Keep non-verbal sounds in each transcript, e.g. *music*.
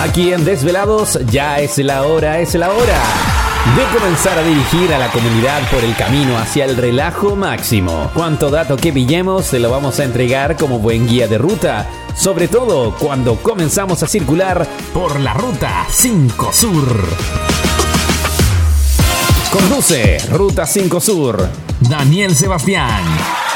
Aquí en Desvelados ya es la hora, es la hora de comenzar a dirigir a la comunidad por el camino hacia el relajo máximo. Cuanto dato que pillemos se lo vamos a entregar como buen guía de ruta, sobre todo cuando comenzamos a circular por la ruta 5 Sur. Conduce Ruta 5 Sur, Daniel Sebastián.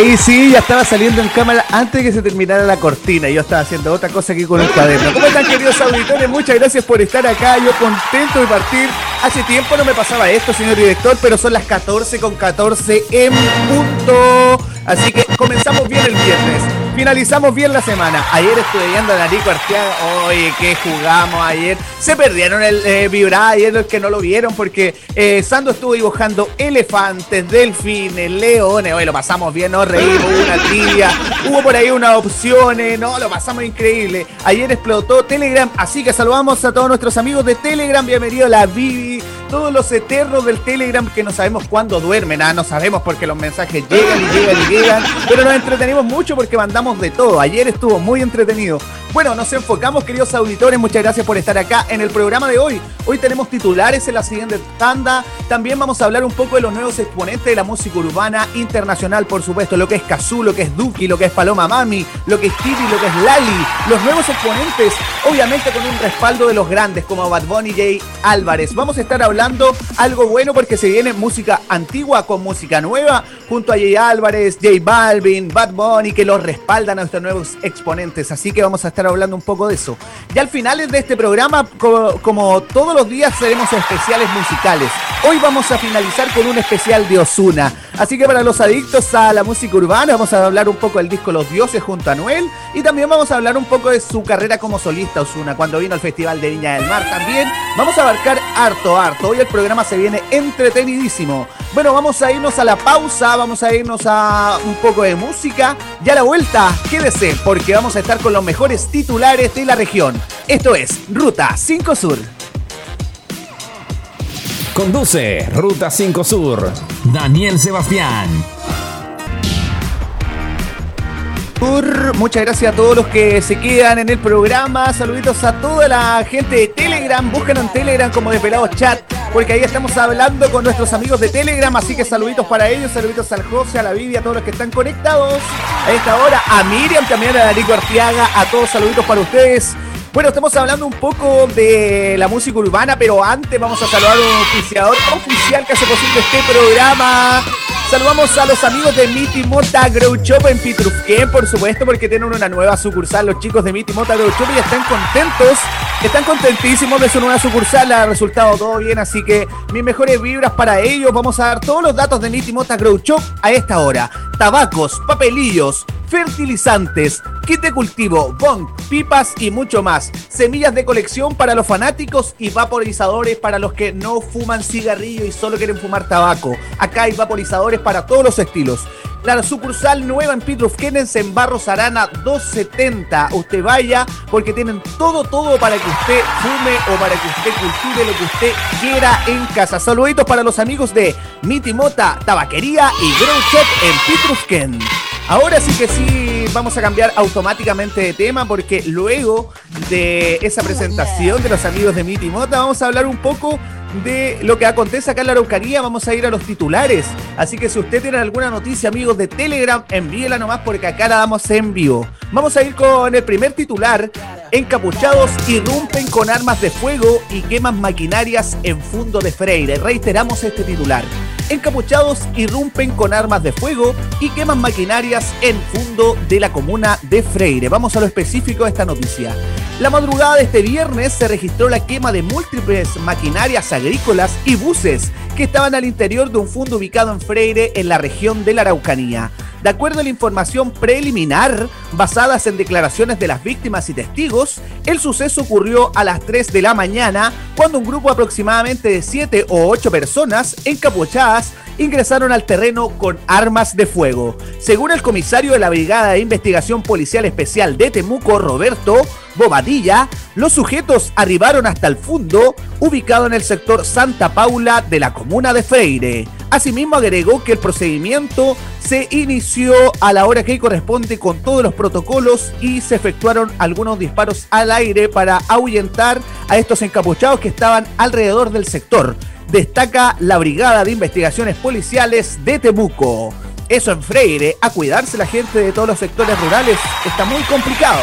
Ahí sí, ya estaba saliendo en cámara antes de que se terminara la cortina. Yo estaba haciendo otra cosa aquí con el cuaderno. ¿Cómo están, queridos auditores? Muchas gracias por estar acá. Yo contento de partir. Hace tiempo no me pasaba esto, señor director, pero son las 14 con 14 en punto. Así que comenzamos bien el viernes. Finalizamos bien la semana. Ayer estuve viendo a Narico Arteaga. Oye, que jugamos ayer. Se perdieron el eh, vibrar ayer los que no lo vieron porque eh, Sando estuvo dibujando elefantes, delfines, leones. Oye, lo pasamos bien, nos reímos, una tibia. Hubo por ahí unas opciones. No, lo pasamos increíble. Ayer explotó Telegram. Así que saludamos a todos nuestros amigos de Telegram. Bienvenido a la Vivi todos los eternos del Telegram que no sabemos cuándo duermen, ah, no sabemos porque los mensajes llegan y llegan y llegan, pero nos entretenimos mucho porque mandamos de todo. Ayer estuvo muy entretenido. Bueno, nos enfocamos, queridos auditores, muchas gracias por estar acá en el programa de hoy. Hoy tenemos titulares en la siguiente tanda. También vamos a hablar un poco de los nuevos exponentes de la música urbana internacional, por supuesto, lo que es Kazoo, lo que es Duki, lo que es Paloma Mami, lo que es Titi, lo que es Lali. Los nuevos exponentes, obviamente con un respaldo de los grandes como Bad Bunny J. Álvarez. Vamos a estar hablando algo bueno porque se viene música antigua con música nueva, junto a Jay Álvarez, J Balvin, Bad Bunny, que los respaldan a nuestros nuevos exponentes. Así que vamos a estar hablando un poco de eso. Y al final de este programa, como, todos los días, haremos especiales musicales. Hoy vamos a finalizar con un especial de Osuna. Así que para los adictos a la música urbana, vamos a hablar un poco del disco Los Dioses junto a Noel. Y también vamos a hablar un poco de su carrera como solista Osuna, cuando vino al Festival de Viña del Mar también. Vamos a abarcar harto, harto. Hoy el programa se viene entretenidísimo. Bueno, vamos a irnos a la pausa, vamos a irnos a un poco de música. Y a la vuelta, quédese, porque vamos a estar con los mejores titulares de la región. Esto es Ruta 5 Sur. Conduce Ruta 5 Sur, Daniel Sebastián. Muchas gracias a todos los que se quedan en el programa. Saluditos a toda la gente de Telegram. Búsquenlo en Telegram como Desvelados Chat, porque ahí estamos hablando con nuestros amigos de Telegram. Así que saluditos para ellos, saluditos al José, a la Vivi, a todos los que están conectados a esta hora. A Miriam, también a Danico Artiaga, a todos saluditos para ustedes. Bueno, estamos hablando un poco de la música urbana, pero antes vamos a saludar a un oficiador oficial que hace posible este programa. Saludamos a los amigos de Miti Mota Grow Shop en Pitrufquén, por supuesto, porque tienen una nueva sucursal. Los chicos de Miti Mota Grow Shop y están contentos, están contentísimos de su nueva sucursal. Ha resultado todo bien, así que mis mejores vibras para ellos. Vamos a dar todos los datos de Miti Mota Grow Shop a esta hora. Tabacos, papelillos, fertilizantes, kit de cultivo, bong, pipas y mucho más. Semillas de colección para los fanáticos y vaporizadores para los que no fuman cigarrillo y solo quieren fumar tabaco. Acá hay vaporizadores para todos los estilos. La sucursal nueva en Kennens en Barros Arana 270. Usted vaya porque tienen todo, todo para que usted fume o para que usted cultive lo que usted quiera en casa. Saluditos para los amigos de Mitimota Tabaquería y Grow Shop en Pitrufken. Ahora sí que sí vamos a cambiar automáticamente de tema porque luego de esa presentación de los amigos de Mitimota vamos a hablar un poco de lo que acontece acá en la Araucanía, vamos a ir a los titulares. Así que si usted tiene alguna noticia, amigos de Telegram, envíela nomás porque acá la damos en vivo. Vamos a ir con el primer titular. Encapuchados irrumpen con armas de fuego y queman maquinarias en Fundo de Freire. Reiteramos este titular. Encapuchados irrumpen con armas de fuego y queman maquinarias en Fundo de la comuna de Freire. Vamos a lo específico de esta noticia. La madrugada de este viernes se registró la quema de múltiples maquinarias agrícolas y buses que estaban al interior de un fundo ubicado en Freire, en la región de la Araucanía. De acuerdo a la información preliminar, basadas en declaraciones de las víctimas y testigos, el suceso ocurrió a las 3 de la mañana, cuando un grupo aproximadamente de 7 o 8 personas encapuchadas ingresaron al terreno con armas de fuego. Según el comisario de la Brigada de Investigación Policial Especial de Temuco, Roberto Bobadilla, los sujetos arribaron hasta el fundo, ubicado en el sector Santa Paula de la comuna de Freire. Asimismo agregó que el procedimiento se inició a la hora que corresponde con todos los protocolos y se efectuaron algunos disparos al aire para ahuyentar a estos encapuchados que estaban alrededor del sector. Destaca la Brigada de Investigaciones Policiales de Temuco. Eso en Freire, a cuidarse la gente de todos los sectores rurales, está muy complicado.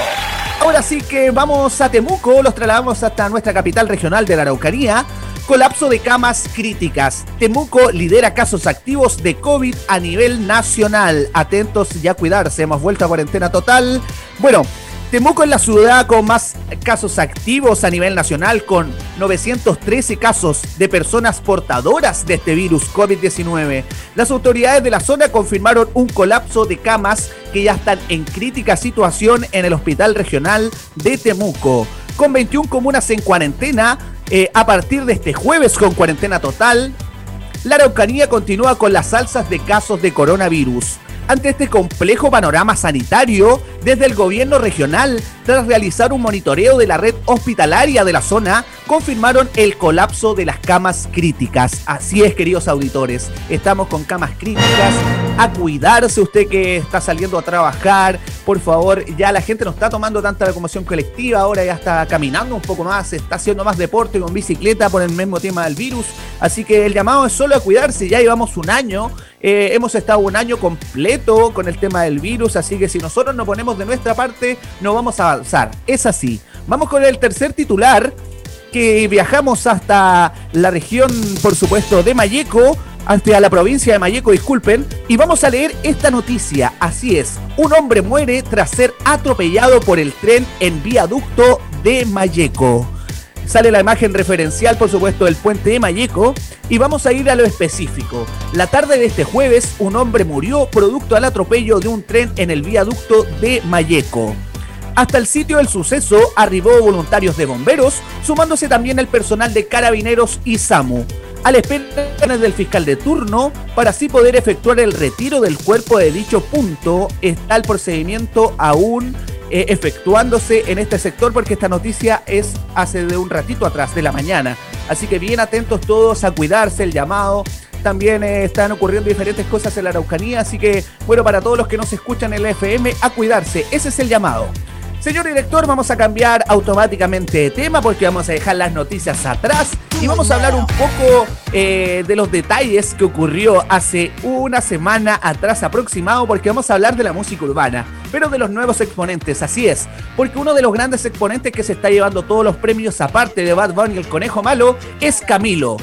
Ahora sí que vamos a Temuco, los trasladamos hasta nuestra capital regional de la Araucanía. Colapso de camas críticas. Temuco lidera casos activos de COVID a nivel nacional. Atentos y a cuidarse. Hemos vuelto a cuarentena total. Bueno, Temuco es la ciudad con más casos activos a nivel nacional, con 913 casos de personas portadoras de este virus COVID-19. Las autoridades de la zona confirmaron un colapso de camas que ya están en crítica situación en el Hospital Regional de Temuco. Con 21 comunas en cuarentena, eh, a partir de este jueves con cuarentena total, la Araucanía continúa con las alzas de casos de coronavirus ante este complejo panorama sanitario desde el gobierno regional, tras realizar un monitoreo de la red hospitalaria de la zona, confirmaron el colapso de las camas críticas. Así es, queridos auditores, estamos con camas críticas. A cuidarse usted que está saliendo a trabajar, por favor, ya la gente no está tomando tanta locomoción colectiva, ahora ya está caminando un poco más, está haciendo más deporte con bicicleta por el mismo tema del virus. Así que el llamado es solo a cuidarse, ya llevamos un año eh, hemos estado un año completo con el tema del virus, así que si nosotros no ponemos de nuestra parte, no vamos a avanzar. Es así. Vamos con el tercer titular, que viajamos hasta la región, por supuesto, de Mayeco, hasta la provincia de Mayeco, disculpen, y vamos a leer esta noticia. Así es, un hombre muere tras ser atropellado por el tren en viaducto de Mayeco. Sale la imagen referencial, por supuesto, del puente de Mayeco. Y vamos a ir a lo específico. La tarde de este jueves, un hombre murió producto al atropello de un tren en el viaducto de Mayeco. Hasta el sitio del suceso arribó voluntarios de bomberos, sumándose también el personal de carabineros y SAMU. Al espera del fiscal de turno, para así poder efectuar el retiro del cuerpo de dicho punto, está el procedimiento aún eh, efectuándose en este sector porque esta noticia es hace de un ratito atrás, de la mañana. Así que bien atentos todos a cuidarse, el llamado. También eh, están ocurriendo diferentes cosas en la Araucanía, así que bueno, para todos los que nos escuchan en el FM, a cuidarse. Ese es el llamado. Señor director, vamos a cambiar automáticamente de tema porque vamos a dejar las noticias atrás y vamos a hablar un poco eh, de los detalles que ocurrió hace una semana atrás aproximado porque vamos a hablar de la música urbana, pero de los nuevos exponentes, así es, porque uno de los grandes exponentes que se está llevando todos los premios aparte de Bad Bunny y el Conejo Malo es Camilo.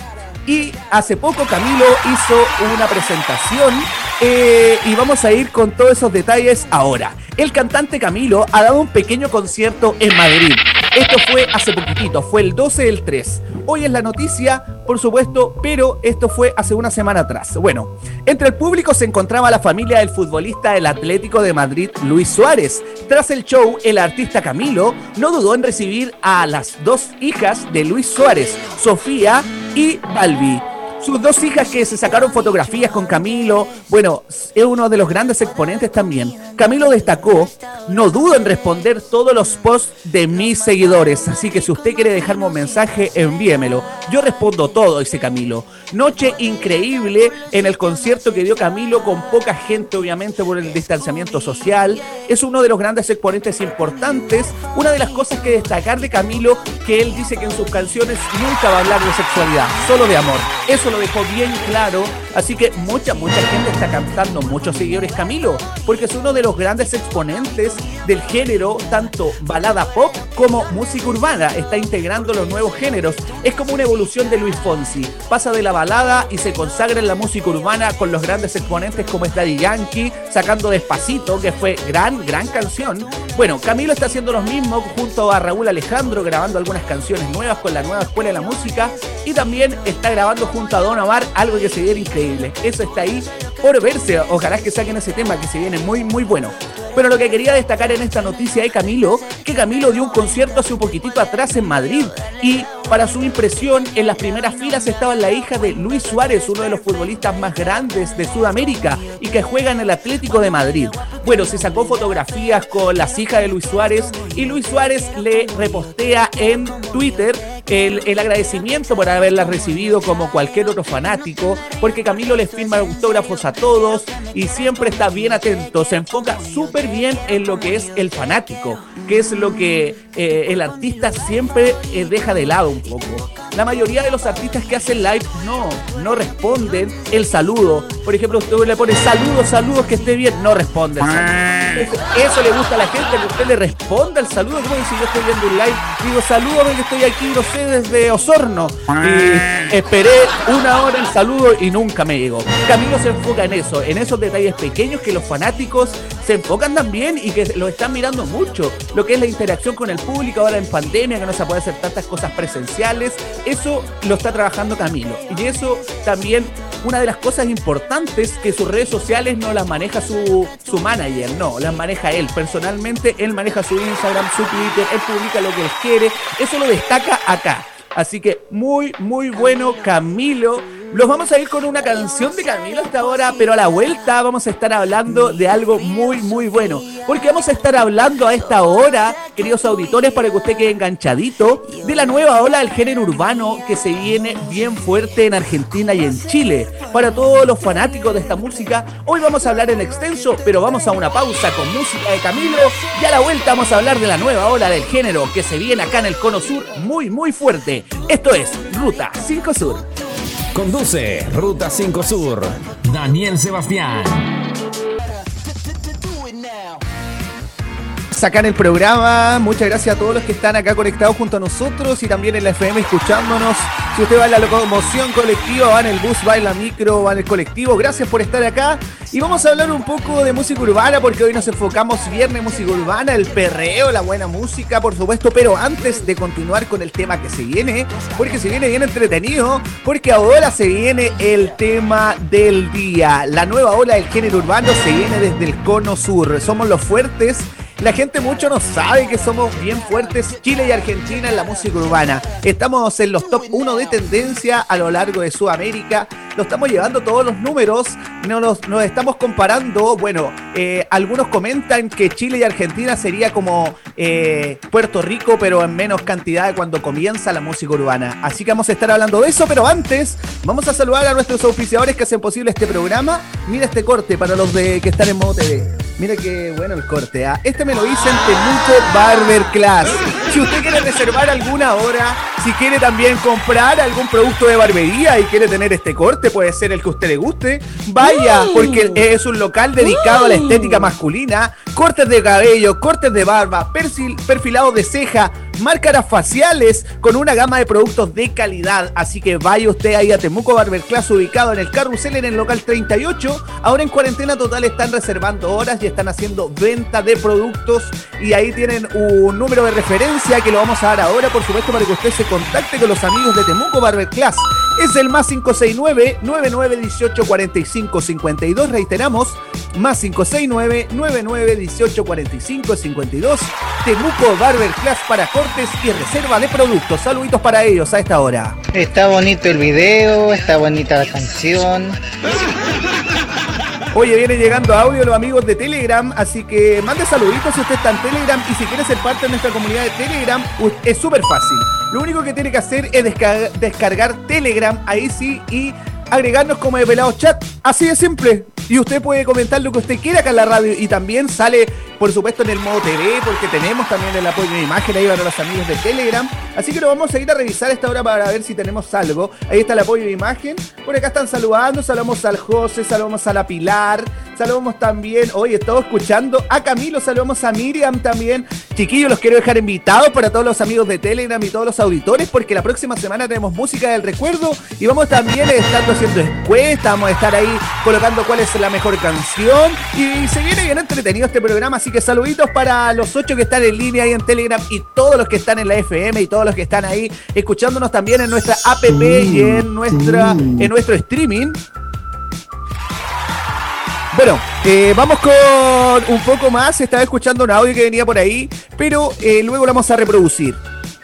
Y hace poco Camilo hizo una presentación eh, y vamos a ir con todos esos detalles ahora. El cantante Camilo ha dado un pequeño concierto en Madrid. Esto fue hace poquitito, fue el 12 del 3. Hoy es la noticia, por supuesto, pero esto fue hace una semana atrás. Bueno, entre el público se encontraba la familia del futbolista del Atlético de Madrid, Luis Suárez. Tras el show, el artista Camilo no dudó en recibir a las dos hijas de Luis Suárez, Sofía y Balbi sus dos hijas que se sacaron fotografías con Camilo. Bueno, es uno de los grandes exponentes también. Camilo destacó, no dudo en responder todos los posts de mis seguidores, así que si usted quiere dejarme un mensaje, envíemelo. Yo respondo todo, dice Camilo. Noche increíble en el concierto que dio Camilo con poca gente, obviamente por el distanciamiento social. Es uno de los grandes exponentes importantes. Una de las cosas que destacar de Camilo, que él dice que en sus canciones nunca va a hablar de sexualidad, solo de amor. Eso lo dejó bien claro. Así que mucha, mucha gente está cantando, muchos seguidores Camilo, porque es uno de los grandes exponentes del género, tanto balada pop como música urbana. Está integrando los nuevos géneros. Es como una evolución de Luis Fonsi. Pasa de la balada y se consagra en la música urbana con los grandes exponentes como es Daddy Yankee, sacando Despacito, que fue gran, gran canción. Bueno, Camilo está haciendo lo mismo junto a Raúl Alejandro, grabando algunas canciones nuevas con la nueva escuela de la música y también está grabando junto a Don Omar algo que se viene increíble. Eso está ahí por verse. Ojalá que saquen ese tema que se viene muy, muy bueno. Pero lo que quería destacar en esta noticia de Camilo, que Camilo dio un concierto hace un poquitito atrás en Madrid y para su impresión en las primeras filas estaba la hija de Luis Suárez, uno de los futbolistas más grandes de Sudamérica y que juega en el Atlético de Madrid. Bueno, se sacó fotografías con las hijas de Luis Suárez y Luis Suárez le repostea en Twitter el, agradecimiento por haberla recibido como cualquier otro fanático, porque Camilo les firma autógrafos a todos y siempre está bien atento, se enfoca súper bien en lo que es el fanático, que es lo que eh, el artista siempre eh, deja de lado un poco. La mayoría de los artistas que hacen live no, no responden el saludo. Por ejemplo, usted le pone saludos, saludos, que esté bien, no responde. Eso, le gusta a la gente, que usted le responda el saludo. Como si yo estoy viendo un live, digo saludos, que estoy aquí, no desde Osorno. Y esperé una hora el saludo y nunca me llegó. Camilo se enfoca en eso, en esos detalles pequeños que los fanáticos se enfocan también y que lo están mirando mucho. Lo que es la interacción con el público ahora en pandemia, que no se puede hacer tantas cosas presenciales. Eso lo está trabajando Camilo. Y eso también, una de las cosas importantes que sus redes sociales no las maneja su, su manager, no, las maneja él. Personalmente, él maneja su Instagram, su Twitter, él publica lo que él quiere. Eso lo destaca Así que muy, muy bueno Camilo los vamos a ir con una canción de Camilo hasta ahora, pero a la vuelta vamos a estar hablando de algo muy, muy bueno. Porque vamos a estar hablando a esta hora, queridos auditores, para que usted quede enganchadito, de la nueva ola del género urbano que se viene bien fuerte en Argentina y en Chile. Para todos los fanáticos de esta música, hoy vamos a hablar en extenso, pero vamos a una pausa con música de Camilo y a la vuelta vamos a hablar de la nueva ola del género que se viene acá en el Cono Sur muy, muy fuerte. Esto es Ruta 5 Sur. Conduce Ruta 5 Sur. Daniel Sebastián. En el programa. Muchas gracias a todos los que están acá conectados junto a nosotros y también en la FM escuchándonos. Si usted va en la locomoción colectiva, va en el bus, va en la micro, va en el colectivo, gracias por estar acá. Y vamos a hablar un poco de música urbana porque hoy nos enfocamos viernes música urbana, el perreo, la buena música, por supuesto. Pero antes de continuar con el tema que se viene, porque se viene bien entretenido, porque ahora se viene el tema del día. La nueva ola del género urbano se viene desde el cono sur. Somos los fuertes la gente mucho no sabe que somos bien fuertes Chile y Argentina en la música urbana. Estamos en los top 1 de tendencia a lo largo de Sudamérica. Lo estamos llevando todos los números. Nos, nos estamos comparando. Bueno, eh, algunos comentan que Chile y Argentina sería como eh, Puerto Rico, pero en menos cantidad cuando comienza la música urbana. Así que vamos a estar hablando de eso, pero antes vamos a saludar a nuestros oficiadores que hacen posible este programa. Mira este corte para los de que están en modo TV. Mira qué bueno el corte. ¿ah? Este me lo hice en Temuco Barber Class. Si usted quiere reservar alguna hora, si quiere también comprar algún producto de barbería y quiere tener este corte, puede ser el que a usted le guste, vaya, porque es un local dedicado a la estética masculina, cortes de cabello, cortes de barba, perfil, perfilado de ceja, máscaras faciales con una gama de productos de calidad. Así que vaya usted ahí a Temuco Barber Class, ubicado en el carrusel en el local 38. Ahora en cuarentena total están reservando horas y están haciendo venta de productos. Y ahí tienen un número de referencia que lo vamos a dar ahora, por supuesto, para que usted se contacte con los amigos de Temuco Barber Class. Es el más 569 9918 45 52. Reiteramos, más 569 9918 45 52. Temuco Barber Class para y reserva de productos. Saluditos para ellos a esta hora. Está bonito el video, está bonita la canción. Oye, viene llegando audio los amigos de Telegram, así que mande saluditos si usted está en Telegram y si quiere ser parte de nuestra comunidad de Telegram, es súper fácil. Lo único que tiene que hacer es descargar, Telegram, ahí sí, y agregarnos como de pelado chat. Así de simple. Y usted puede comentar lo que usted quiera acá en la radio y también sale por supuesto en el modo TV, porque tenemos también el apoyo de imagen ahí para los amigos de Telegram. Así que lo vamos a ir a revisar esta hora para ver si tenemos algo. Ahí está el apoyo de imagen. Por acá están saludando, saludamos al José, saludamos a la Pilar, saludamos también, hoy estamos escuchando a Camilo, saludamos a Miriam también. Chiquillos, los quiero dejar invitados para todos los amigos de Telegram y todos los auditores, porque la próxima semana tenemos música del recuerdo y vamos también estando haciendo encuestas, vamos a estar ahí colocando cuál es la mejor canción y se viene bien entretenido este programa Así que saluditos para los ocho que están en línea ahí en Telegram y todos los que están en la FM y todos los que están ahí escuchándonos también en nuestra app y en, nuestra, en nuestro streaming. Bueno, eh, vamos con un poco más. Estaba escuchando un audio que venía por ahí, pero eh, luego lo vamos a reproducir.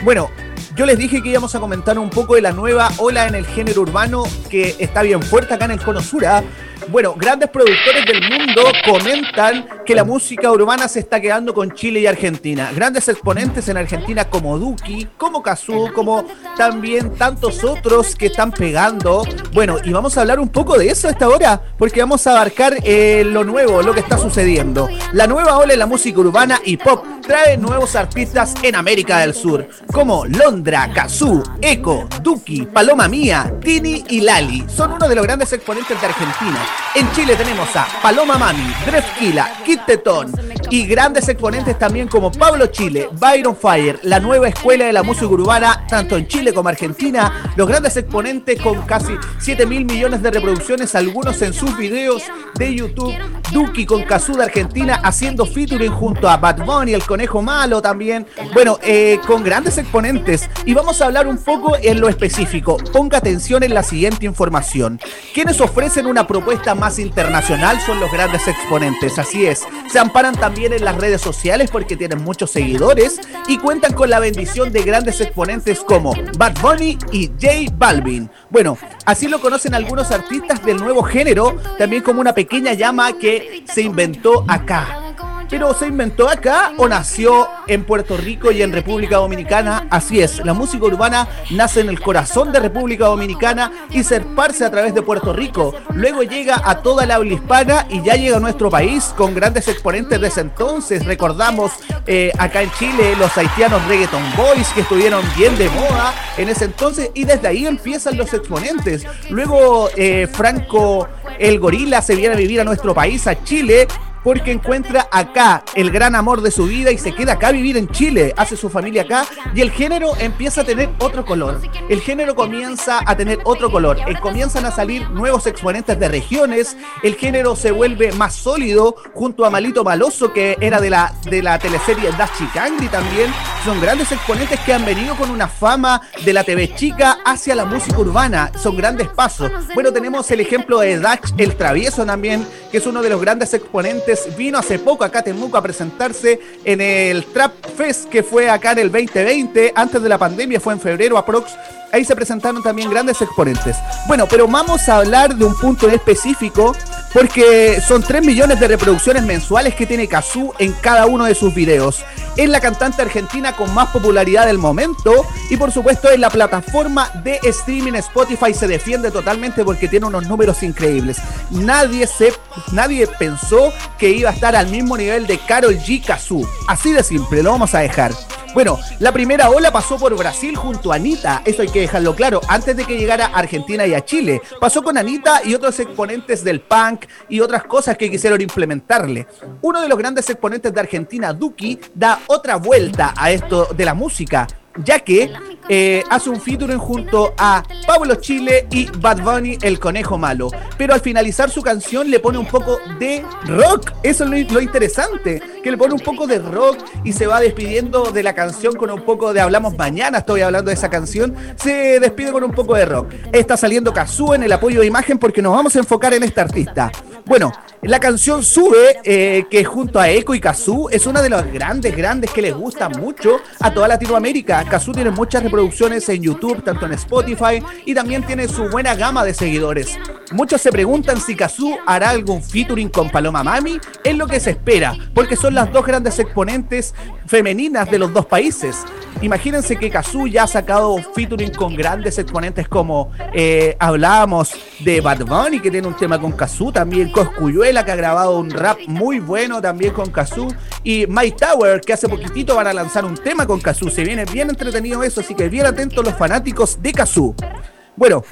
Bueno, yo les dije que íbamos a comentar un poco de la nueva ola en el género urbano que está bien fuerte acá en el Cono Sur. ¿ah? Bueno, grandes productores del mundo comentan que la música urbana se está quedando con Chile y Argentina. Grandes exponentes en Argentina como Duki, como Kazoo, como también tantos otros que están pegando. Bueno, y vamos a hablar un poco de eso a esta hora, porque vamos a abarcar eh, lo nuevo, lo que está sucediendo. La nueva ola en la música urbana y pop trae nuevos artistas en América del Sur, como Londra, Kazoo, Echo, Duki, Paloma Mía, Tini y Lali. Son uno de los grandes exponentes de Argentina. En Chile tenemos a Paloma Mami, Drefkila, Kit Tetón y grandes exponentes también como Pablo Chile, Byron Fire, la nueva escuela de la música urbana, tanto en Chile como Argentina. Los grandes exponentes con casi 7 mil millones de reproducciones, algunos en sus videos de YouTube. Duki con Kazoo de Argentina haciendo featuring junto a Bad Bunny, el conejo malo también. Bueno, eh, con grandes exponentes. Y vamos a hablar un poco en lo específico. Ponga atención en la siguiente información. Quienes ofrecen una propuesta más internacional son los grandes exponentes. Así es. Se amparan también en las redes sociales porque tienen muchos seguidores y cuentan con la bendición de grandes exponentes como Bad Bunny y J Balvin. Bueno, así lo conocen algunos artistas del nuevo género, también como una pequeña llama que se inventó acá pero ¿se inventó acá o nació en Puerto Rico y en República Dominicana? Así es, la música urbana nace en el corazón de República Dominicana y se esparce a través de Puerto Rico. Luego llega a toda la habla hispana y ya llega a nuestro país con grandes exponentes de ese entonces. Recordamos eh, acá en Chile los haitianos Reggaeton Boys que estuvieron bien de moda en ese entonces y desde ahí empiezan los exponentes. Luego eh, Franco el gorila se viene a vivir a nuestro país, a Chile, porque encuentra acá el gran amor de su vida y se queda acá a vivir en Chile, hace su familia acá y el género empieza a tener otro color. El género comienza a tener otro color, eh, comienzan a salir nuevos exponentes de regiones, el género se vuelve más sólido junto a Malito Maloso que era de la, de la teleserie Das Chicangri también. Son grandes exponentes que han venido con una fama de la TV chica hacia la música urbana, son grandes pasos. Bueno, tenemos el ejemplo de Dach el Travieso también, que es uno de los grandes exponentes vino hace poco a Temuco a presentarse en el Trap Fest que fue acá en el 2020, antes de la pandemia, fue en febrero aprox. Ahí se presentaron también grandes exponentes. Bueno, pero vamos a hablar de un punto en específico porque son 3 millones de reproducciones mensuales que tiene Kazoo en cada uno de sus videos. Es la cantante argentina con más popularidad del momento y por supuesto en la plataforma de streaming Spotify se defiende totalmente porque tiene unos números increíbles. Nadie se nadie pensó que iba a estar al mismo nivel de Carol G Kazoo. Así de simple, lo vamos a dejar. Bueno, la primera ola pasó por Brasil junto a Anita, eso hay que dejarlo claro, antes de que llegara a Argentina y a Chile. Pasó con Anita y otros exponentes del punk y otras cosas que quisieron implementarle. Uno de los grandes exponentes de Argentina, Duki, da otra vuelta a esto de la música ya que eh, hace un featuring junto a Pablo Chile y Bad Bunny, el conejo malo. Pero al finalizar su canción le pone un poco de rock. Eso es lo, interesante, que le pone un poco de rock y se va despidiendo de la canción con un poco de Hablamos Mañana, estoy hablando de esa canción. Se despide con un poco de rock. Está saliendo Kazoo en el apoyo de imagen porque nos vamos a enfocar en este artista. Bueno, la canción Sube, eh, que junto a Echo y Kazoo es una de las grandes, grandes que les gusta mucho a toda Latinoamérica. Kazoo tiene muchas reproducciones en YouTube, tanto en Spotify, y también tiene su buena gama de seguidores. Muchos se preguntan si Kazoo hará algún featuring con Paloma Mami. Es lo que se espera, porque son las dos grandes exponentes femeninas de los dos países. Imagínense que Kazoo ya ha sacado featuring con grandes exponentes como eh, hablábamos de Bad Bunny, que tiene un tema con Kazoo, también Coscuyuela, que ha grabado un rap muy bueno también con Kazoo, y Mike Tower, que hace poquitito van a lanzar un tema con Kazoo. Se viene bien entretenido eso, así que bien atentos los fanáticos de Kazoo. Bueno,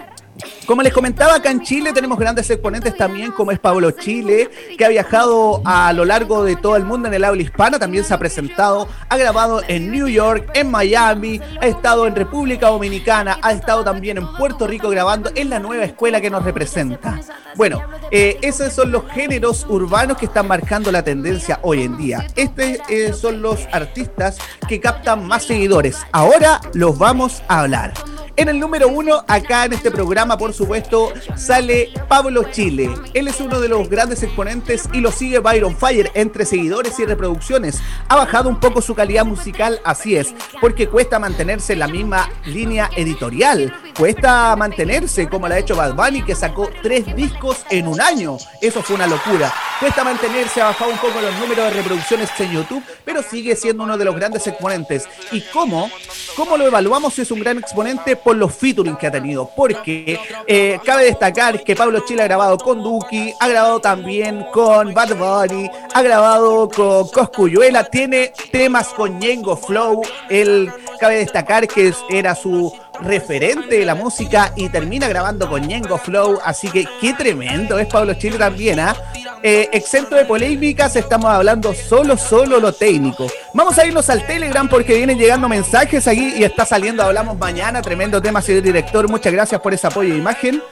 como les comentaba, acá en Chile tenemos grandes exponentes también, como es Pablo Chile, que ha viajado a lo largo de todo el mundo en el habla hispana, también se ha presentado, ha grabado en New York, en Miami, ha estado en República Dominicana, ha estado también en Puerto Rico grabando en la nueva escuela que nos representa. Bueno, eh, esos son los géneros urbanos que están marcando la tendencia hoy en día. Estos eh, son los artistas que captan más seguidores. Ahora los vamos a hablar. En el número uno, acá en este programa, por supuesto, sale Pablo Chile. Él es uno de los grandes exponentes y lo sigue Byron Fire entre seguidores y reproducciones. Ha bajado un poco su calidad musical, así es, porque cuesta mantenerse en la misma línea editorial. Cuesta mantenerse como lo ha hecho Bad Bunny, que sacó tres discos en un año. Eso fue una locura. Cuesta mantenerse, ha bajado un poco los números de reproducciones en YouTube, pero sigue siendo uno de los grandes exponentes. ¿Y cómo? ¿Cómo lo evaluamos? Es un gran exponente por los featuring que ha tenido, porque eh, cabe destacar que Pablo Chile ha grabado con Duki, ha grabado también con Bad Bunny, ha grabado con Coscuyuela, tiene temas con Yengo Flow, él cabe destacar que era su referente de la música y termina grabando con Ñengo Flow, así que qué tremendo es Pablo Chile también, ¿ah? ¿eh? exento de polémicas, estamos hablando solo, solo lo técnico. Vamos a irnos al Telegram porque vienen llegando mensajes aquí y está saliendo Hablamos Mañana, tremendo tema, señor director, muchas gracias por ese apoyo de imagen.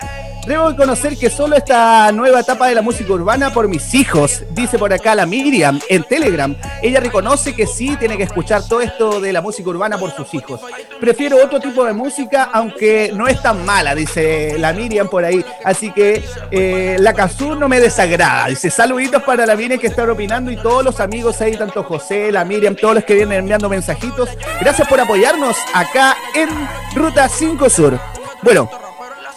Debo conocer que solo esta nueva etapa de la música urbana por mis hijos, dice por acá la Miriam en Telegram. Ella reconoce que sí tiene que escuchar todo esto de la música urbana por sus hijos. Prefiero otro tipo de música, aunque no es tan mala, dice la Miriam por ahí. Así que eh, la Kazú no me desagrada. Dice saluditos para la Miriam que está opinando y todos los amigos ahí, tanto José, la Miriam, todos los que vienen enviando mensajitos. Gracias por apoyarnos acá en Ruta 5 Sur. Bueno,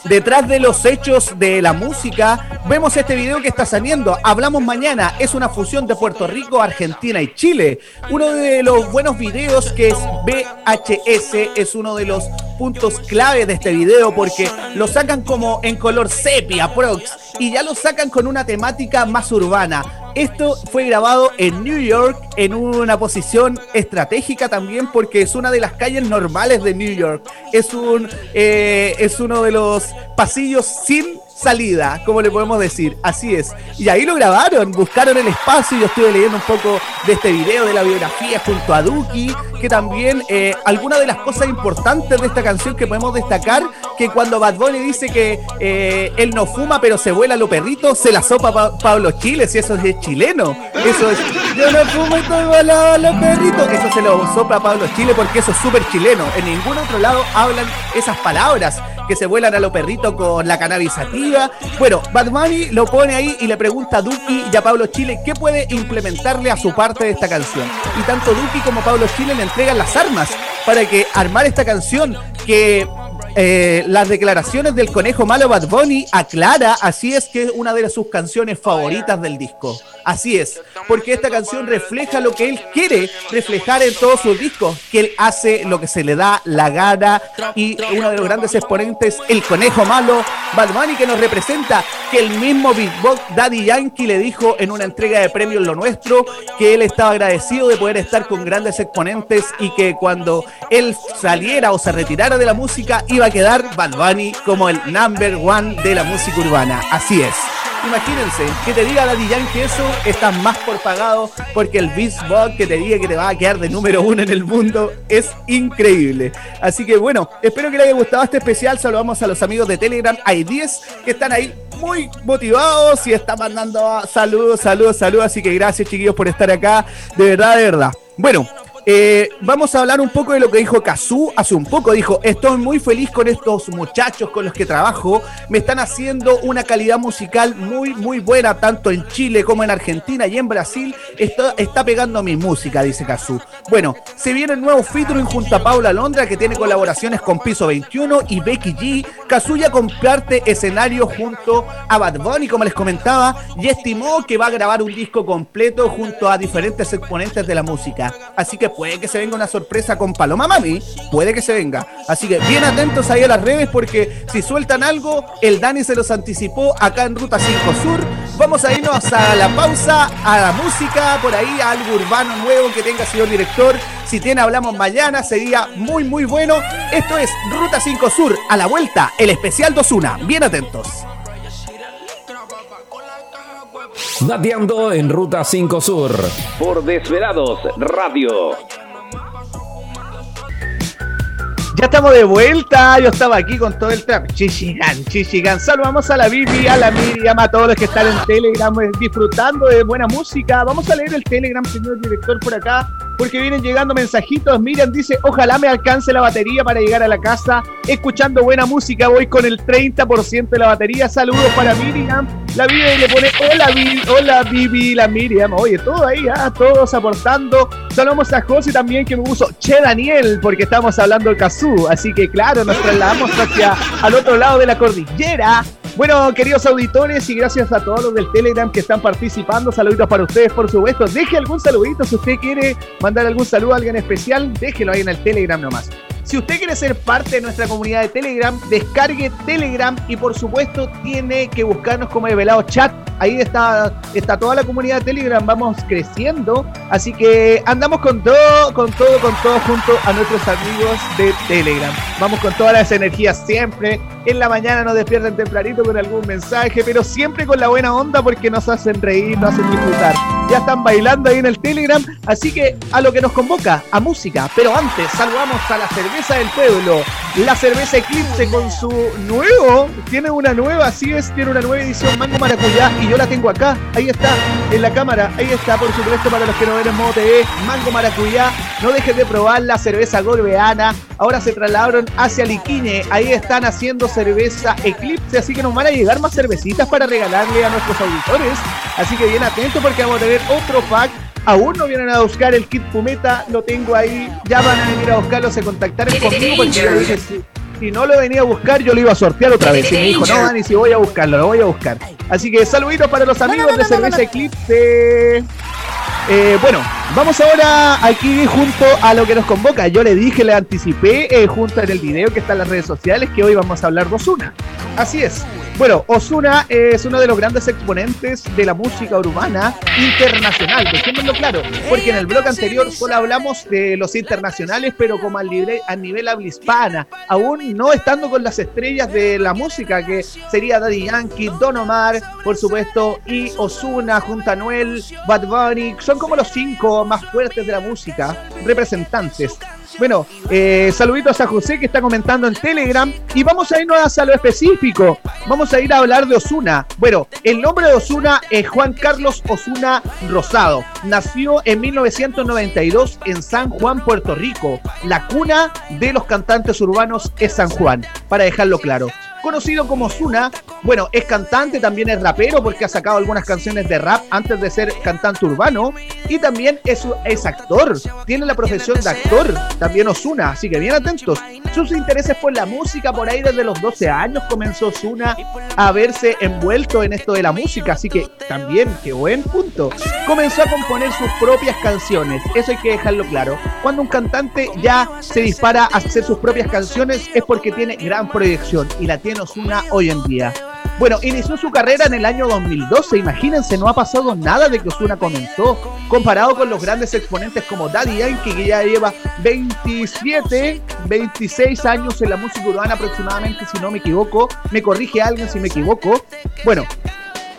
detrás de los hechos de la música, vemos este video que está saliendo. Hablamos mañana, es una fusión de Puerto Rico, Argentina y Chile. Uno de los buenos videos que es VHS, es uno de los puntos clave de este video porque lo sacan como en color sepia, prox, y ya lo sacan con una temática más urbana. Esto fue grabado en New York en una posición estratégica también porque es una de las calles normales de New York. Es un eh, es uno de los pasillos sin salida, como le podemos decir. Así es. Y ahí lo grabaron, buscaron el espacio. Yo estuve leyendo un poco de este video, de la biografía junto a Duki, que también eh, algunas de las cosas importantes de esta canción que podemos destacar, que cuando Bad Bunny dice que eh, él no fuma pero se vuela lo perrito, se la sopa Pablo Chile, si eso es chileno. Eso es, yo no fumo y estoy volado los perritos. Eso se lo sopa Pablo Chile porque eso es súper chileno. En ningún otro lado hablan esas palabras que se vuelan a lo perrito con la cannabis Bueno, Bad Bunny lo pone ahí y le pregunta a Duki y a Pablo Chile qué puede implementarle a su parte de esta canción. Y tanto Duki como Pablo Chile le entregan las armas para que armar esta canción que eh, las declaraciones del conejo malo Bad Bunny aclara, así es que es una de sus canciones favoritas del disco. Así es, porque esta canción refleja lo que él quiere reflejar en todos sus discos, que él hace lo que se le da la gana y uno de los grandes exponentes, el conejo malo Bad Bunny, que nos representa, que el mismo Big Box Daddy Yankee le dijo en una entrega de premios Lo Nuestro que él estaba agradecido de poder estar con grandes exponentes y que cuando él saliera o se retirara de la música iba a quedar Bad Bunny como el number one de la música urbana. Así es. Imagínense, que te diga Daddy Yankee eso, estás más por pagado porque el Beastbox que te diga que te va a quedar de número uno en el mundo es increíble. Así que bueno, espero que les haya gustado este especial. Saludamos a los amigos de Telegram. Hay 10 que están ahí muy motivados y están mandando saludos, saludos, saludos. Así que gracias chiquillos por estar acá. De verdad, de verdad. Bueno, eh, vamos a hablar un poco de lo que dijo Kazu hace un poco. Dijo, estoy muy feliz con estos muchachos con los que trabajo. Me están haciendo una calidad musical muy, muy buena, tanto en Chile como en Argentina y en Brasil. Está, está pegando mi música, dice Kazu. Bueno, se viene el nuevo featuring junto a Paula Londra, que tiene colaboraciones con Piso 21 y Becky G. Kazuya comparte escenario junto a Bad Bunny, como les comentaba, y estimó que va a grabar un disco completo junto a diferentes exponentes de la música. Así que puede que se venga una sorpresa con Paloma Mami, puede que se venga. Así que bien atentos ahí a las redes porque si sueltan algo, el Dani se los anticipó acá en Ruta 5 Sur. Vamos a irnos a la pausa, a la música, por ahí, a algo urbano nuevo que tenga señor director. Si tiene, hablamos mañana, sería muy, muy bueno. Esto es Ruta 5 Sur, a la vuelta, el especial 2-1. Bien atentos. Dateando en Ruta 5 Sur. Por Desvelados Radio. Ya estamos de vuelta. Yo estaba aquí con todo el trap. Chichigan, Chichigan. Saludamos a la Bibi, a la Miriam, a todos los que están en Telegram eh, disfrutando de buena música. Vamos a leer el Telegram, señor director, por acá. Porque vienen llegando mensajitos. Miriam dice, ojalá me alcance la batería para llegar a la casa. Escuchando buena música, voy con el 30% de la batería. Saludos para Miriam. La Vivi le pone, hola Vivi, hola Vivi, la Miriam. Oye, todo ahí, ah, todos aportando. Saludamos a José también que me puso Che Daniel, porque estamos hablando del Kazoo. Así que claro, nos trasladamos hacia al otro lado de la cordillera. Bueno, queridos auditores, y gracias a todos los del Telegram que están participando. Saluditos para ustedes, por supuesto. Deje algún saludito si usted quiere mandar algún saludo a alguien especial, déjelo ahí en el Telegram nomás. Si usted quiere ser parte de nuestra comunidad de Telegram, descargue Telegram y por supuesto tiene que buscarnos como Velado Chat. Ahí está, está toda la comunidad de Telegram, vamos creciendo. Así que andamos con todo, con todo, con todo junto a nuestros amigos de Telegram. Vamos con todas las energías siempre. En la mañana nos despierten tempranito con algún mensaje, pero siempre con la buena onda porque nos hacen reír, nos hacen disfrutar. Ya están bailando ahí en el Telegram, así que a lo que nos convoca, a música. Pero antes, saludamos a la cerveza del pueblo. La cerveza Eclipse con su nuevo, tiene una nueva, así es, tiene una nueva edición Mango Maracuyá y yo la tengo acá, ahí está, en la cámara, ahí está, por supuesto, para los que no ven en modo TV, Mango Maracuyá, no dejen de probar la cerveza golbeana, ahora se trasladaron hacia Liquine, ahí están haciendo cerveza Eclipse, así que nos van a llegar más cervecitas para regalarle a nuestros auditores, así que bien atentos porque vamos a tener otro pack aún no vienen a buscar el kit Pumeta, lo tengo ahí, ya van a venir a buscarlo, se contactaron conmigo porque yo dije, si, no lo venía a buscar, yo lo iba a sortear otra vez. Y me dijo, no, Dani, si voy a buscarlo, lo voy a buscar. Así que saluditos para los amigos de Cerveza Eclipse. Eh, bueno, vamos ahora aquí junto a lo que nos convoca. Yo le dije, le anticipé eh, junto en el video que está en las redes sociales que hoy vamos a hablar de Osuna. Así es. Bueno, Osuna es uno de los grandes exponentes de la música urbana internacional, dejémoslo claro, porque en el blog anterior solo hablamos de los internacionales, pero como al nivel, a nivel habla hispana, aún no estando con las estrellas de la música, que sería Daddy Yankee, Don Omar, por supuesto, y Osuna junto a Noel, Bad Bunny, son como los cinco más fuertes de la música, representantes. Bueno, eh, saluditos a José que está comentando en Telegram y vamos a irnos a lo específico. Vamos a ir a hablar de Osuna. Bueno, el nombre de Osuna es Juan Carlos Osuna Rosado. Nació en 1992 en San Juan, Puerto Rico. La cuna de los cantantes urbanos es San Juan, para dejarlo claro conocido como Osuna. Bueno, es cantante, también es rapero porque ha sacado algunas canciones de rap antes de ser cantante urbano. Y también es, es actor, tiene la profesión de actor, también Osuna, así que bien atentos. Sus intereses por la música, por ahí desde los 12 años comenzó Osuna a verse envuelto en esto de la música, así que también, qué buen punto. Comenzó a componer sus propias canciones, eso hay que dejarlo claro. Cuando un cantante ya se dispara a hacer sus propias canciones es porque tiene gran proyección y la tiene una hoy en día. Bueno, inició su carrera en el año 2012, imagínense, no ha pasado nada de que Osuna comenzó, comparado con los grandes exponentes como Daddy Yankee, que ya lleva 27, 26 años en la música urbana aproximadamente, si no me equivoco, me corrige alguien si me equivoco. Bueno,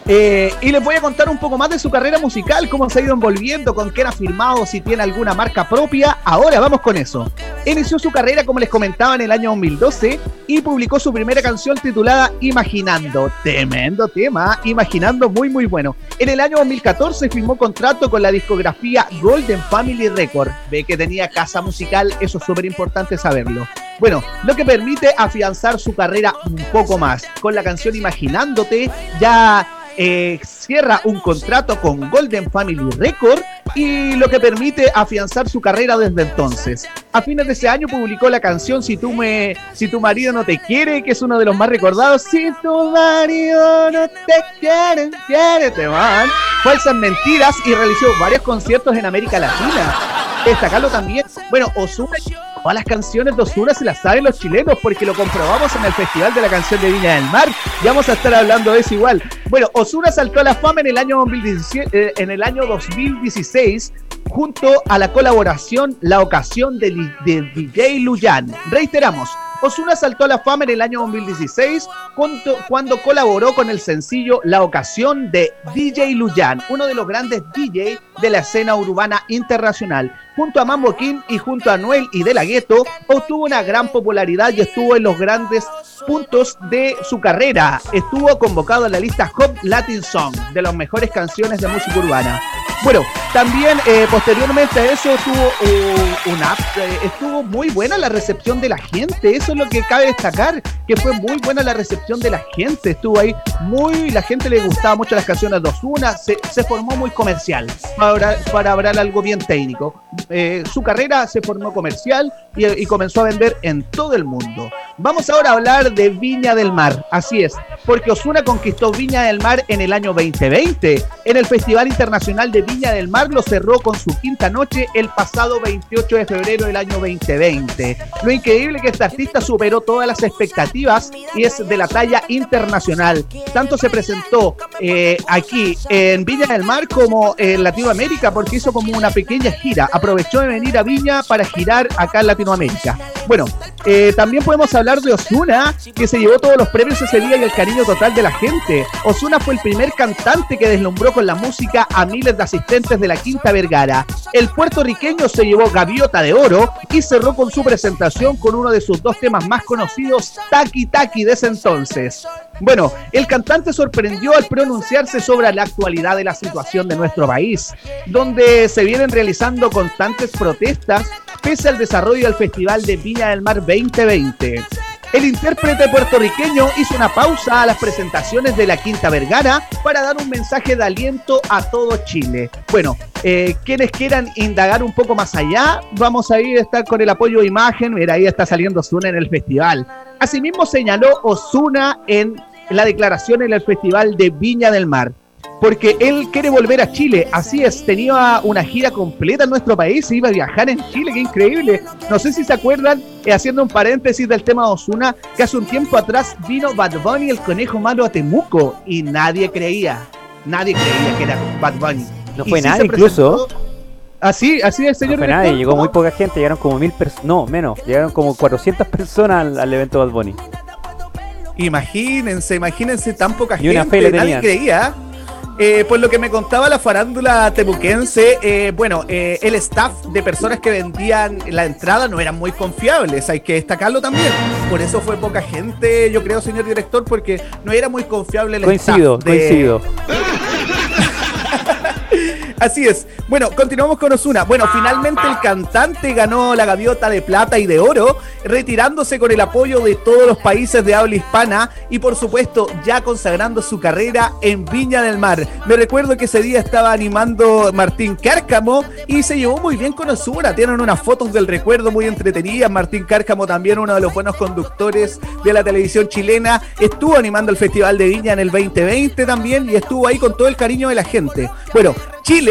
eh, y les voy a contar un poco más de su carrera musical, cómo se ha ido envolviendo, con qué ha firmado, si tiene alguna marca propia. Ahora vamos con eso. Inició su carrera, como les comentaba, en el año 2012 y publicó su primera canción titulada Imaginando. Tremendo tema, Imaginando, muy muy bueno. En el año 2014 firmó contrato con la discografía Golden Family Record. Ve que tenía casa musical, eso es súper importante saberlo. Bueno, lo que permite afianzar su carrera un poco más. Con la canción Imaginándote, ya eh, cierra un contrato con Golden Family Record y lo que permite afianzar su carrera desde entonces. A fines de ese año publicó la canción Si tú me si tu marido no te quiere, que es uno de los más recordados. Si tu marido no te quiere, quiere te van. Falsas mentiras y realizó varios conciertos en América Latina. Destacarlo también, bueno, Ozuna Todas las canciones de Osuna se las saben los chilenos porque lo comprobamos en el Festival de la Canción de Viña del Mar. Y vamos a estar hablando de eso igual. Bueno, Osuna saltó a la fama en el año, 2017, eh, en el año 2016 junto a la colaboración La Ocasión de, de DJ Luyan. Reiteramos, Osuna saltó a la fama en el año 2016 cuando colaboró con el sencillo La Ocasión de DJ Luyan, uno de los grandes DJ de la escena urbana internacional. Junto a Mambo King y junto a Noel y De La Ghetto, obtuvo una gran popularidad y estuvo en los grandes puntos de su carrera. Estuvo convocado en la lista Hot Latin Song de las mejores canciones de música urbana. Bueno, también eh, posteriormente a eso tuvo uh, una, eh, estuvo muy buena la recepción de la gente, eso es lo que cabe destacar, que fue muy buena la recepción de la gente, estuvo ahí muy, la gente le gustaba mucho las canciones de Osuna, se, se formó muy comercial, para, para hablar algo bien técnico. Eh, su carrera se formó comercial y, comenzó a vender en todo el mundo. Vamos ahora a hablar de Viña del Mar, así es, porque Osuna conquistó Viña del Mar en el año 2020, en el Festival Internacional de Viña del Mar lo cerró con su quinta noche el pasado 28 de febrero del año 2020. Lo increíble que este artista superó todas las expectativas y es de la talla internacional. Tanto se presentó eh, aquí en Viña del Mar como en Latinoamérica porque hizo como una pequeña gira. Aprovechó de venir a Viña para girar acá en Latinoamérica. Bueno, eh, también podemos hablar de Osuna, que se llevó todos los premios ese día y el cariño total de la gente. Osuna fue el primer cantante que deslumbró con la música a miles de asistentes de la Quinta Vergara. El puertorriqueño se llevó Gaviota de Oro y cerró con su presentación con uno de sus dos temas más conocidos, Taki Taki, de ese entonces. Bueno, el cantante sorprendió al pronunciarse sobre la actualidad de la situación de nuestro país, donde se vienen realizando constantes protestas pese al desarrollo del Festival de Viña del Mar 2020. El intérprete puertorriqueño hizo una pausa a las presentaciones de la Quinta Vergara para dar un mensaje de aliento a todo Chile. Bueno, eh, quienes quieran indagar un poco más allá, vamos a ir a estar con el apoyo de imagen. Mira, ahí está saliendo Osuna en el festival. Asimismo señaló Osuna en la declaración en el Festival de Viña del Mar porque él quiere volver a Chile. Así es, tenía una gira completa en nuestro país, iba a viajar en Chile, qué increíble. No sé si se acuerdan, eh, haciendo un paréntesis del tema de Osuna, que hace un tiempo atrás vino Bad Bunny, el conejo malo a Temuco, y nadie creía, nadie creía que era Bad Bunny. No fue nada, incluso. Así, así es, señor. No fue nadie, llegó muy poca gente, llegaron como mil personas, no, menos, llegaron como 400 personas al, evento Bad Bunny. Imagínense, imagínense tan poca y una gente, fe nadie creía. Eh, por lo que me contaba la farándula temuquense, eh, bueno, eh, el staff de personas que vendían la entrada no eran muy confiables, hay que destacarlo también. Por eso fue poca gente, yo creo, señor director, porque no era muy confiable el coincido, staff. Coincido, Así es. Bueno, continuamos con Osuna. Bueno, finalmente el cantante ganó la gaviota de plata y de oro, retirándose con el apoyo de todos los países de habla hispana y por supuesto ya consagrando su carrera en Viña del Mar. Me recuerdo que ese día estaba animando Martín Cárcamo y se llevó muy bien con Osuna. Tienen unas fotos del recuerdo muy entretenidas. Martín Cárcamo también uno de los buenos conductores de la televisión chilena. Estuvo animando el Festival de Viña en el 2020 también y estuvo ahí con todo el cariño de la gente. Bueno, Chile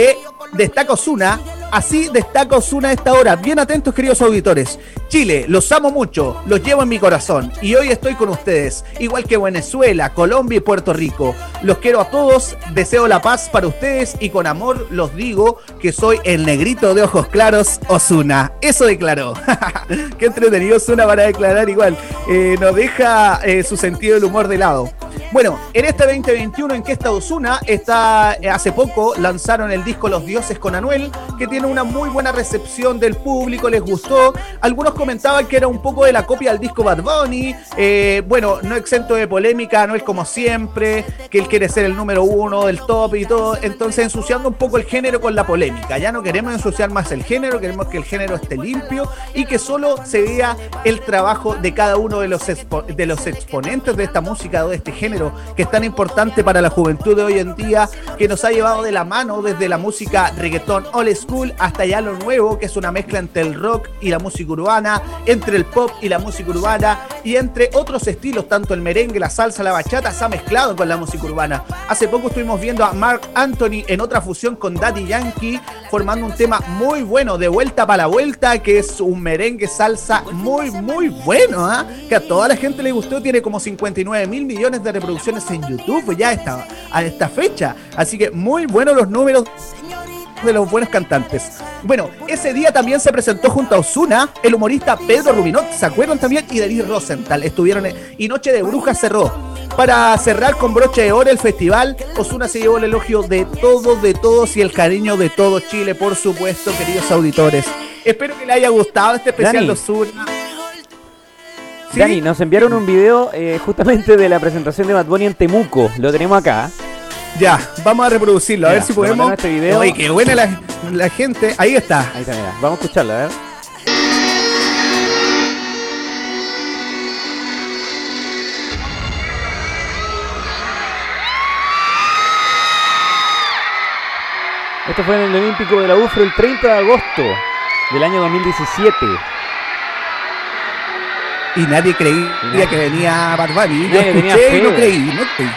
destaca Osuna, así destaca Osuna a esta hora. Bien atentos, queridos auditores. Chile, los amo mucho, los llevo en mi corazón y hoy estoy con ustedes, igual que Venezuela, Colombia y Puerto Rico. Los quiero a todos, deseo la paz para ustedes y con amor los digo que soy el negrito de ojos claros Osuna. Eso declaró. *laughs* Qué entretenido Osuna para declarar igual. Eh, nos deja eh, su sentido del humor de lado. Bueno, en este 2021 en que está Osuna, está, eh, hace poco lanzaron el disco Los Dioses con Anuel, que tiene una muy buena recepción del público, les gustó. Algunos comentaban que era un poco de la copia del disco Bad Bunny. Eh, bueno, no exento de polémica, Anuel como siempre, que él quiere ser el número uno del top y todo. Entonces ensuciando un poco el género con la polémica. Ya no queremos ensuciar más el género, queremos que el género esté limpio y que solo se vea el trabajo de cada uno de los, de los exponentes de esta música o de este género que es tan importante para la juventud de hoy en día, que nos ha llevado de la mano desde la música reggaetón old school hasta ya lo nuevo, que es una mezcla entre el rock y la música urbana, entre el pop y la música urbana y entre otros estilos, tanto el merengue, la salsa, la bachata, se ha mezclado con la música urbana. Hace poco estuvimos viendo a Mark Anthony en otra fusión con Daddy Yankee, formando un tema muy bueno, de vuelta para la vuelta, que es un merengue salsa muy, muy bueno, ¿ah? que a toda la gente le gustó, tiene como 59 mil millones de reproducciones en YouTube ya esta, a esta fecha. Así que muy buenos los números de los buenos cantantes. Bueno, ese día también se presentó junto a Osuna el humorista Pedro Rubinot, ¿se acuerdan también? Y David Rosenthal estuvieron en- y Noche de Brujas cerró. Para cerrar con broche de oro el festival, Osuna se llevó el elogio de todos, de todos y el cariño de todo Chile, por supuesto, queridos auditores. Espero que les haya gustado este especial Dani. de Osuna. ¿Sí? Dani, nos enviaron un video eh, justamente de la presentación de Bad Bunny en Temuco. Lo tenemos acá. Ya, vamos a reproducirlo, a Mira, ver si podemos. este video. Oye, qué buena la, la gente. Ahí está. Ahí está, mira. Vamos a escucharlo, a ver. Esto fue en el Olímpico de la UFRO el 30 de agosto del año 2017. Y nadie creía Y nadie- que venía Bad Bunny. Yo escuché y no creí, no creí.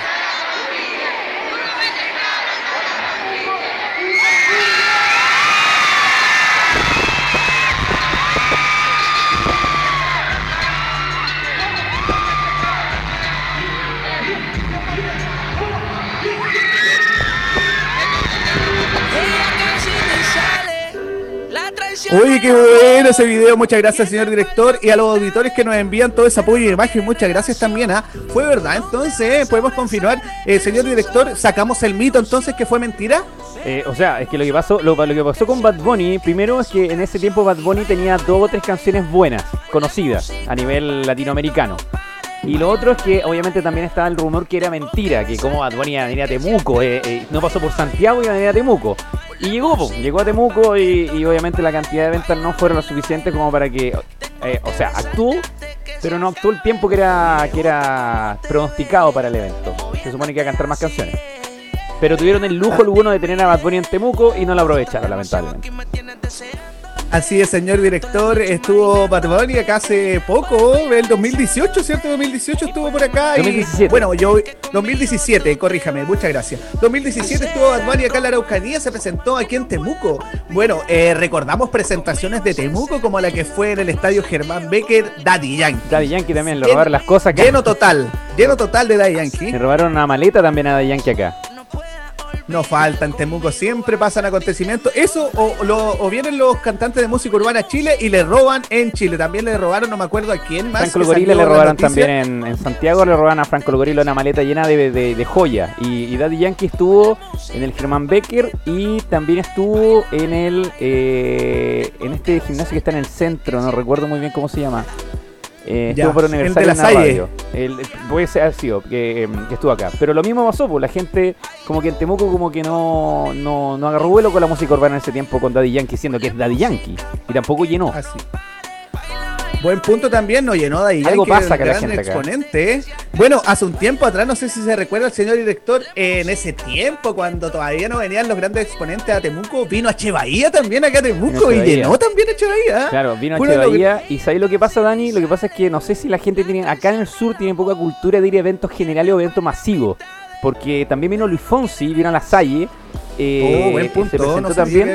Oye, qué bueno ese video. Muchas gracias, señor director. Y a los auditores que nos envían todo ese apoyo y imagen, muchas gracias también. ¿ah? Fue verdad, entonces, podemos confirmar. Eh, señor director, sacamos el mito entonces que fue mentira. Eh, o sea, es que lo que pasó, lo, lo que pasó con Bad Bunny, primero es que en ese tiempo Bad Bunny tenía dos o tres canciones buenas, conocidas a nivel latinoamericano. Y lo otro es que obviamente también estaba el rumor que era mentira, que como Bad Bunny iba a venir a Temuco, eh, eh, no pasó por Santiago y iba a venir a Temuco. Y llegó, po, llegó a Temuco y, obviamente la cantidad de ventas no fueron lo suficiente como para que, eh, o sea, actuó, pero no actuó el tiempo que era, que era pronosticado para el evento. Se supone que iba a cantar más canciones. Pero tuvieron el lujo alguno de tener a Bad Bunny en Temuco y no lo aprovecharon, lamentablemente. Así es, señor director. Estuvo Bad Bunny acá hace poco, el 2018, ¿cierto? 2018 estuvo por acá. y- 2017. bueno, yo. 2017, corríjame, muchas gracias. 2017 estuvo Bad Bunny acá en la Araucanía, se presentó aquí en Temuco. Bueno, eh, recordamos presentaciones de Temuco como la que fue en el estadio Germán Becker, Daddy Yankee. Daddy Yankee también, le robaron las cosas. Lleno total, lleno total de Daddy Yankee. Le robaron una maleta también a Daddy Yankee acá. No falta en Temuco, siempre pasan acontecimientos. Eso o, lo- o vienen los cantantes de música urbana a Chile y le roban en Chile. También le robaron, no me acuerdo a quién más. Franco salió le robaron también en, en Santiago, le robaron a Franco Logorila una maleta llena de, de, de joyas. Y, y Daddy Yankee estuvo en el Germán Becker y también estuvo en el eh, en este gimnasio que está en el centro, no recuerdo muy bien cómo se llama. Eh, Ya, estuvo por el de aniversario la en la radio. El, el- puede ser ha sido que, em, que estuvo acá. Pero lo mismo pasó, pues la gente como que en Temuco como que no, no, no agarró vuelo con la música urbana en ese tiempo con Daddy Yankee, siendo que es Daddy Yankee. Y tampoco llenó. Así. Buen punto también, nos llenó de ahí. Algo que pasa con la gente acá. exponente. ¿eh? Bueno, hace un tiempo atrás, no sé si se recuerda el señor director, en ese tiempo, cuando todavía no venían los grandes exponentes a Temuco, vino a Bahía también acá a Temuco y llenó también a Bahía. Claro, vino a de los- Bahía y ¿sabéis lo que pasa, Dani? Lo que pasa es que no sé si la gente tiene, acá en el sur tiene poca cultura de ir a eventos generales o eventos masivos. Porque también vino Luis Fonsi, vino a la Salle. Eh, Oh, buen punto, Se presentó no si también.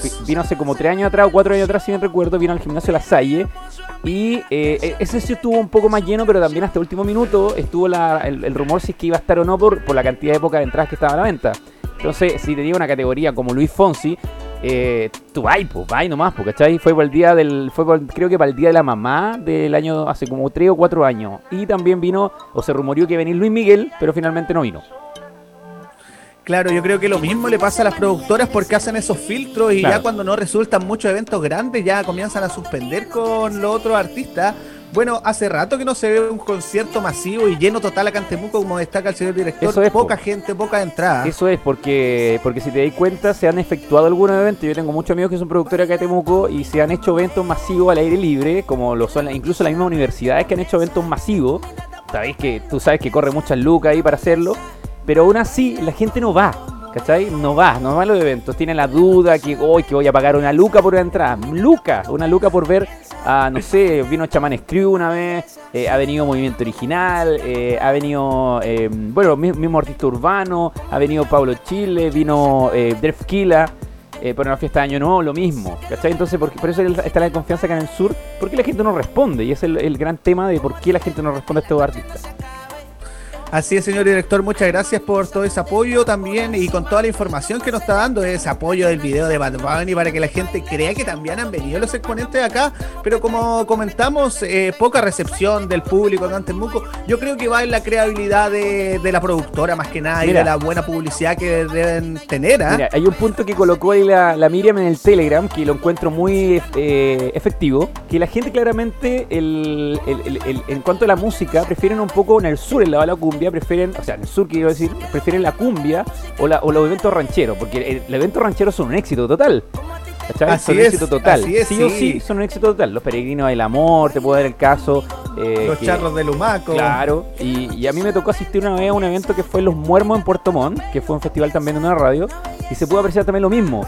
sí, vino hace como tres años atrás o cuatro años atrás, si bien recuerdo, vino al gimnasio La Salle. Y eh, e- ese sí estuvo un poco más lleno, pero también hasta último minuto estuvo la- el, el rumor si es que iba a estar o no por, por la cantidad de pocas entradas que estaban a la venta. Entonces, si tenía una categoría como Luis Fonsi, eh, tú vas, pues, vas nomás, pues, ¿cachai? Fue por el día del, fue creo que para el día de la mamá del año, hace como 3 o 4 años. Y también vino, o se rumoreó que iba a venir Luis Miguel, pero finalmente no vino. Claro, yo creo que lo mismo le pasa a las productoras porque hacen esos filtros y Claro. ya cuando no resultan muchos eventos grandes ya comienzan a suspender con los otros artistas. Bueno, hace rato que no se ve un concierto masivo y lleno total acá en Temuco, como destaca el señor director. Eso es, po. poca gente, poca entrada. Eso es porque, porque si te das cuenta, se han efectuado algunos eventos. Yo tengo muchos amigos que son productores acá de Temuco y se han hecho eventos masivos al aire libre, como lo son incluso las mismas universidades que han hecho eventos masivos. Sabéis que tú sabes que corre muchas lucas ahí para hacerlo, pero aún así la gente no va. ¿Cachai? No va, no va a los eventos. Tiene la duda que hoy que voy a pagar una luca por una entrada. Luca, una luca por ver a, no sé, vino Chaman Screw una vez, eh, ha venido Movimiento Original, eh, ha venido, eh, bueno, mi- mismo artista urbano, ha venido Pablo Chile, vino eh, Drefkila, eh, para una fiesta de Año Nuevo, lo mismo, ¿cachai? Entonces, por, por eso está la confianza acá en el sur, porque la gente no responde, y es el, el gran tema de por qué la gente no responde a estos artistas. Así es, señor director, muchas gracias por todo ese apoyo también y con toda la información que nos está dando, ese apoyo del video de Bad Bunny para que la gente crea que también han venido los exponentes de acá, pero como comentamos, eh, poca recepción del público en Antemuco. Yo creo que va en la creabilidad de, la productora más que nada y de la buena publicidad que deben tener. ¿ah? hay un punto que colocó ahí la, Miriam en el Telegram que lo encuentro muy eh, efectivo, que la gente claramente en cuanto a la música prefieren un poco en el sur, en la bala cumbia, prefieren, o sea, en el sur quiero decir, prefieren la cumbia o, la, o los eventos rancheros, porque el, evento ranchero son un éxito total. ¿Cachai? son un éxito total. sí, o sí, son un éxito total. Los peregrinos del amor, te puedo dar el caso. Eh, los charros del Humaco. Claro. Y, a mí me tocó asistir una vez a un evento que fue Los Muermos en Puerto Montt, que fue un festival también de una radio. Y se pudo apreciar también lo mismo.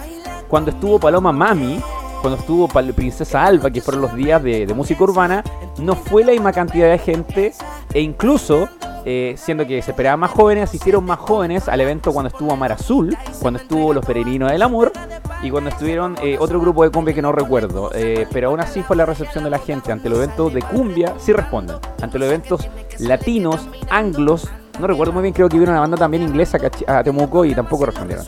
Cuando estuvo Paloma Mami, cuando estuvo Princesa Alba, que fueron los días de, música urbana, no fue la misma cantidad de gente. E incluso eh, siendo que se esperaban más jóvenes, asistieron más jóvenes al evento cuando estuvo Mar Azul, cuando estuvo Los Peregrinos del Amor y cuando estuvieron eh, otro grupo de cumbia que no recuerdo. Eh, pero aún así fue la recepción de la gente. Ante los eventos de cumbia, sí responden. Ante los eventos latinos, anglos, no recuerdo muy bien, creo que hubo una banda también inglesa a Temuco y tampoco respondieron.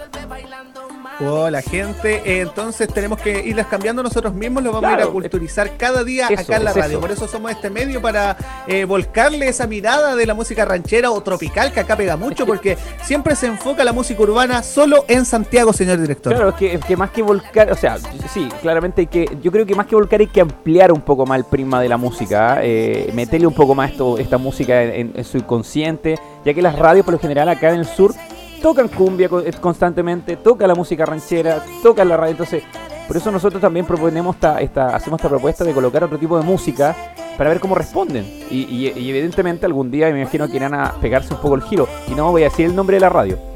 Oh, la gente. entonces tenemos que irlas cambiando nosotros mismos, lo vamos a ir a culturizar cada día acá en la radio. Por eso somos este medio para eh, volcarle esa mirada de la música ranchera o tropical que acá pega mucho, porque siempre se enfoca la música urbana solo en Santiago, señor director. Claro, es que, más que volcar, o sea, sí, claramente hay que, yo creo que más que volcar hay que ampliar un poco más el prima de la música, eh, meterle un poco más esto, esta música en su inconsciente, ya que las radios por lo general acá en el sur tocan cumbia eh, constantemente, toca la música ranchera, toca la radio. Entonces, por eso nosotros también proponemos esta, hacemos esta propuesta de colocar otro tipo de música para ver cómo responden. Y, evidentemente algún día me imagino que irán a pegarse un poco el giro. Y no voy a decir el nombre de la radio.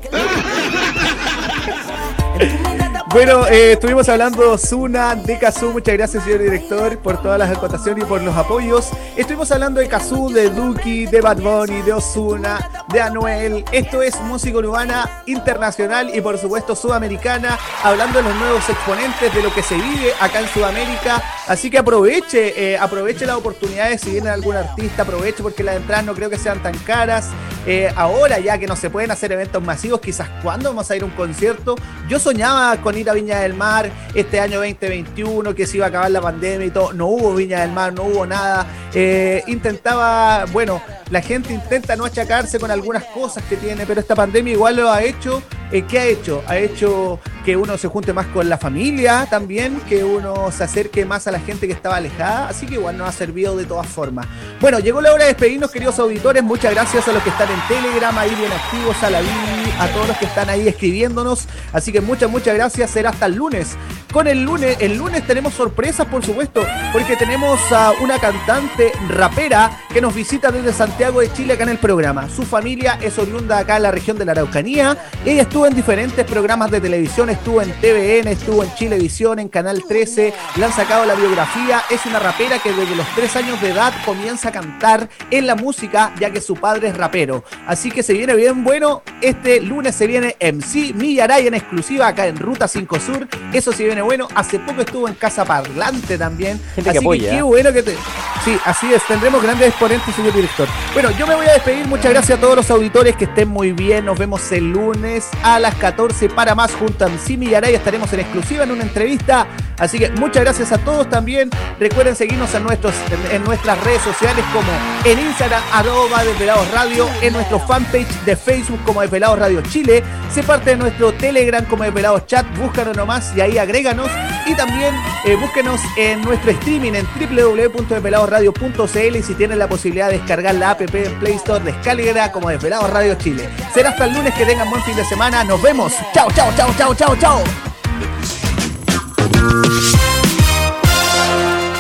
Bueno, eh, estuvimos hablando Zuna de Kazoo. Muchas gracias, señor director, por todas las acotaciones y por los apoyos. Estuvimos hablando de Kazoo, de Duki, de Bad Bunny, de Osuna, de Anuel. Esto es música urbana internacional y, por supuesto, sudamericana. Hablando de los nuevos exponentes de lo que se vive acá en Sudamérica. Así que aproveche, eh, aproveche las oportunidades. Si viene algún artista, aproveche porque las entradas no creo que sean tan caras. Eh, ahora, ya que no se pueden hacer eventos masivos, quizás cuando vamos a ir a un concierto. Yo soñaba con ir a Viña del Mar este año 2021, que se iba a acabar la pandemia y todo. No hubo Viña del Mar, no hubo nada. Eh, intentaba, bueno, la gente intenta no achacarse con algunas cosas que tiene, pero esta pandemia igual lo ha hecho. Eh, ¿Qué ha hecho? Ha hecho que uno se junte más con la familia también, que uno se acerque más a la gente que estaba alejada, así que igual nos ha servido de todas formas. Bueno, llegó la hora de despedirnos, queridos auditores, muchas gracias a los que están en Telegram, ahí bien activos, a la Bibi, a todos los que están ahí escribiéndonos, así que muchas, muchas gracias, será hasta el lunes. Con el lunes, el lunes tenemos sorpresas, por supuesto, porque tenemos a una cantante rapera que nos visita desde Santiago de Chile acá en el programa. Su familia es oriunda acá en la región de la Araucanía, ella estuvo en diferentes programas de televisión, estuvo en TVN, estuvo en Chilevisión, en Canal 13, le han sacado la biografía, es una rapera que desde los 3 años de edad comienza a cantar en la música, ya que su padre es rapero. Así que se viene bien bueno, este lunes se viene MC Millaray en exclusiva acá en Ruta 5 Sur, eso se viene bueno, hace poco estuvo en Casa Parlante también, Gente así que, apoya. qué bueno que te... Sí, así es, tendremos grandes exponentes, señor director. Bueno, yo me voy a despedir, muchas gracias a todos los auditores, que estén muy bien, nos vemos el lunes a las 14 para más junto a Millaray, estaremos en exclusiva en una entrevista. Así que muchas gracias a todos también. Recuerden seguirnos en, nuestros, en, nuestras redes sociales como en Instagram, arroba Desvelados Radio, en nuestro fanpage de Facebook como Desvelados Radio Chile. Se parte de nuestro Telegram como Desvelados Chat, búscanos nomás y ahí agréganos. Y también eh, búsquenos en nuestro streaming en www.desveladosradio.cl y si tienen la posibilidad de descargar la app Play Store, descárguela como Desvelados Radio Chile. Será hasta el lunes que tengan buen fin de semana. Nos vemos. Chao, chao, chao, chao, chao, chao.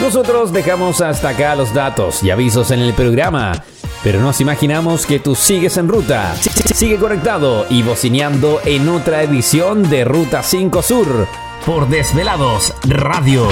Nosotros dejamos hasta acá los datos y avisos en el programa, pero nos imaginamos que tú sigues en ruta. Sigue conectado y bocineando en otra edición de Ruta 5 Sur por Desvelados Radio.